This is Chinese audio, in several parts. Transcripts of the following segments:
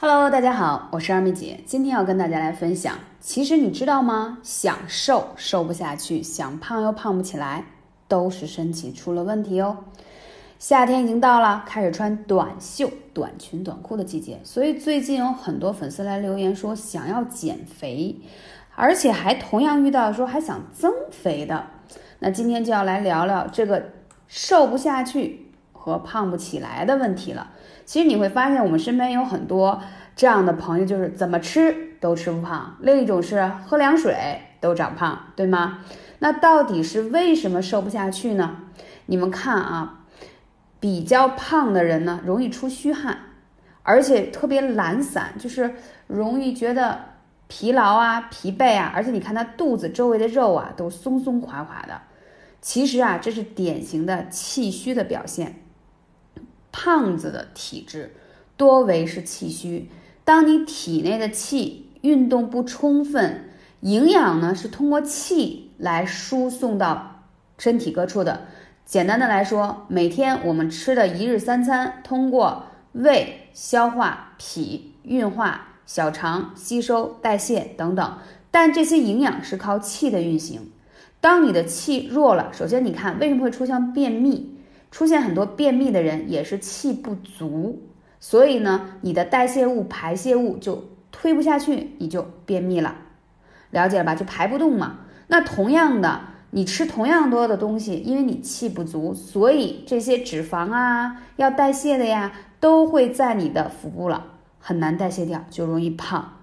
Hello，大家好，我是二妹姐，今天要跟大家来分享，其实你知道吗？想瘦瘦不下去，想胖又胖不起来，都是身体出了问题哦。夏天已经到了，开始穿短袖、短裙、短裤的季节，所以最近有很多粉丝来留言说想要减肥，而且还同样遇到说还想增肥的。那今天就要来聊聊这个瘦不下去和胖不起来的问题了。其实你会发现，我们身边有很多这样的朋友，就是怎么吃都吃不胖；另一种是喝凉水都长胖，对吗？那到底是为什么瘦不下去呢？你们看啊，比较胖的人呢，容易出虚汗，而且特别懒散，就是容易觉得疲劳啊、疲惫啊，而且你看他肚子周围的肉啊都松松垮垮的。其实啊，这是典型的气虚的表现。胖子的体质多为是气虚。当你体内的气运动不充分，营养呢是通过气来输送到身体各处的。简单的来说，每天我们吃的一日三餐，通过胃消化、脾运化、小肠吸收、代谢等等，但这些营养是靠气的运行。当你的气弱了，首先你看为什么会出现便秘？出现很多便秘的人也是气不足，所以呢，你的代谢物、排泄物就推不下去，你就便秘了，了解了吧？就排不动嘛。那同样的，你吃同样多的东西，因为你气不足，所以这些脂肪啊要代谢的呀，都会在你的腹部了，很难代谢掉，就容易胖。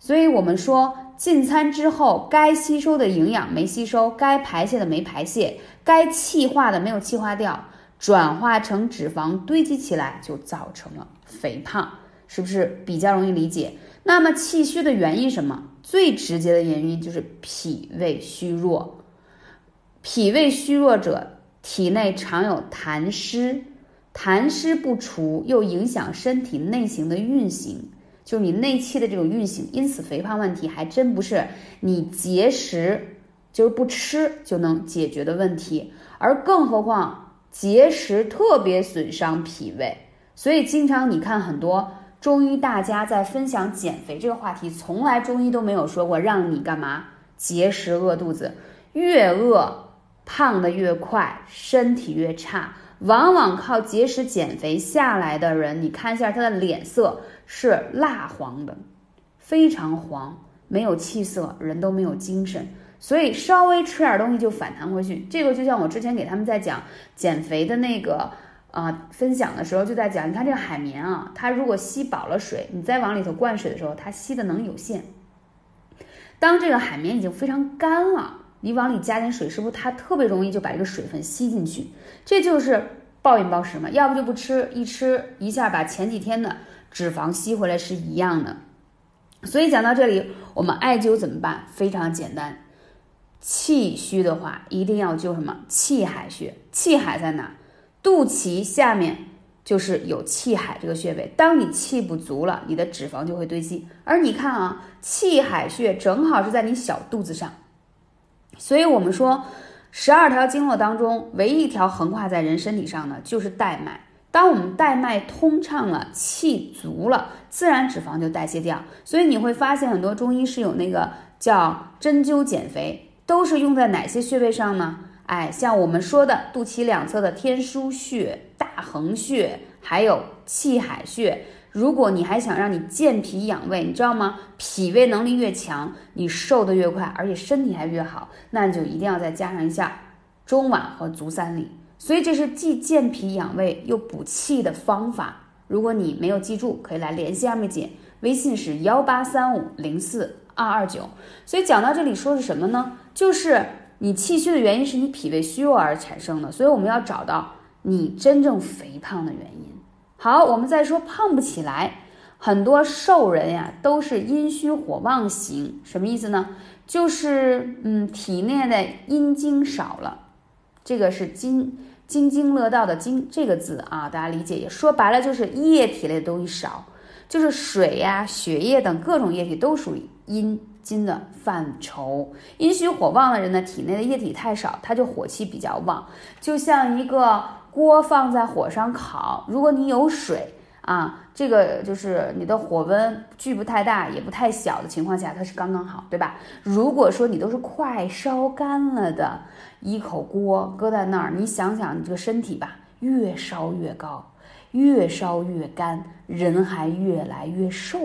所以我们说，进餐之后该吸收的营养没吸收，该排泄的没排泄，该气化的没有气化掉。转化成脂肪堆积起来，就造成了肥胖，是不是比较容易理解？那么气虚的原因什么？最直接的原因就是脾胃虚弱。脾胃虚弱者体内常有痰湿，痰湿不除又影响身体内行的运行，就是你内气的这种运行。因此，肥胖问题还真不是你节食就是不吃就能解决的问题，而更何况。节食特别损伤脾胃，所以经常你看很多中医大家在分享减肥这个话题，从来中医都没有说过让你干嘛节食饿肚子，越饿胖的越快，身体越差。往往靠节食减肥下来的人，你看一下他的脸色是蜡黄的，非常黄，没有气色，人都没有精神。所以稍微吃点东西就反弹回去，这个就像我之前给他们在讲减肥的那个啊分享的时候就在讲，你看这个海绵啊，它如果吸饱了水，你再往里头灌水的时候，它吸的能有限。当这个海绵已经非常干了，你往里加点水，是不是它特别容易就把这个水分吸进去？这就是暴饮暴食嘛，要不就不吃，一吃一下把前几天的脂肪吸回来是一样的。所以讲到这里，我们艾灸怎么办？非常简单。气虚的话，一定要灸什么？气海穴。气海在哪？肚脐下面就是有气海这个穴位。当你气不足了，你的脂肪就会堆积。而你看啊，气海穴正好是在你小肚子上，所以我们说，十二条经络当中，唯一一条横跨在人身体上的就是带脉。当我们带脉通畅了，气足了，自然脂肪就代谢掉。所以你会发现，很多中医是有那个叫针灸减肥。都是用在哪些穴位上呢？哎，像我们说的肚脐两侧的天枢穴、大横穴，还有气海穴。如果你还想让你健脾养胃，你知道吗？脾胃能力越强，你瘦得越快，而且身体还越好，那你就一定要再加上一下中脘和足三里。所以这是既健脾养胃又补气的方法。如果你没有记住，可以来联系二妹姐，微信是幺八三五零四。二二九，所以讲到这里说是什么呢？就是你气虚的原因是你脾胃虚弱而产生的，所以我们要找到你真正肥胖的原因。好，我们再说胖不起来，很多瘦人呀都是阴虚火旺型，什么意思呢？就是嗯，体内的阴精少了，这个是津津津乐道的津这个字啊，大家理解也说白了就是液体类的东西少。就是水呀、血液等各种液体都属于阴金的范畴。阴虚火旺的人呢，体内的液体太少，他就火气比较旺。就像一个锅放在火上烤，如果你有水啊，这个就是你的火温距不太大也不太小的情况下，它是刚刚好，对吧？如果说你都是快烧干了的一口锅搁在那儿，你想想你这个身体吧，越烧越高，越烧越干，人还越来越瘦。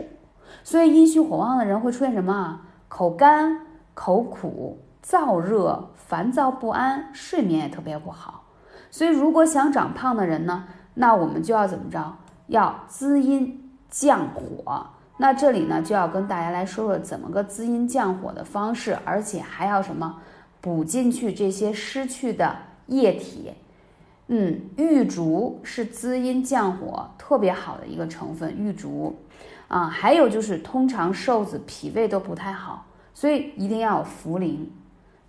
所以阴虚火旺的人会出现什么？口干、口苦、燥热、烦躁不安，睡眠也特别不好。所以如果想长胖的人呢，那我们就要怎么着？要滋阴降火，那这里呢就要跟大家来说说怎么个滋阴降火的方式，而且还要什么补进去这些失去的液体。嗯，玉竹是滋阴降火特别好的一个成分，玉竹啊，还有就是通常瘦子脾胃都不太好，所以一定要有茯苓，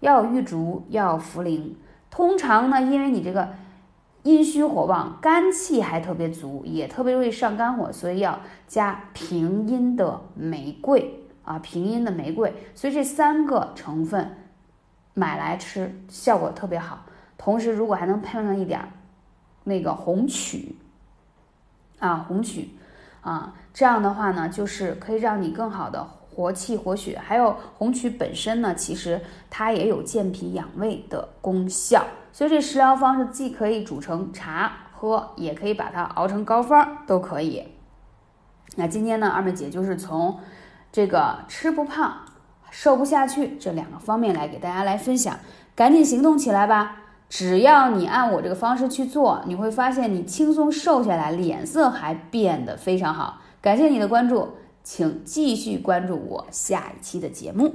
要有玉竹，要有茯苓。通常呢，因为你这个。阴虚火旺，肝气还特别足，也特别容易上肝火，所以要加平阴的玫瑰啊，平阴的玫瑰。所以这三个成分买来吃，效果特别好。同时，如果还能配上一点那个红曲啊，红曲啊，这样的话呢，就是可以让你更好的活气活血。还有红曲本身呢，其实它也有健脾养胃的功效。所以这食疗方式既可以煮成茶喝，也可以把它熬成膏方，都可以。那今天呢，二妹姐就是从这个吃不胖、瘦不下去这两个方面来给大家来分享，赶紧行动起来吧！只要你按我这个方式去做，你会发现你轻松瘦下来，脸色还变得非常好。感谢你的关注，请继续关注我下一期的节目。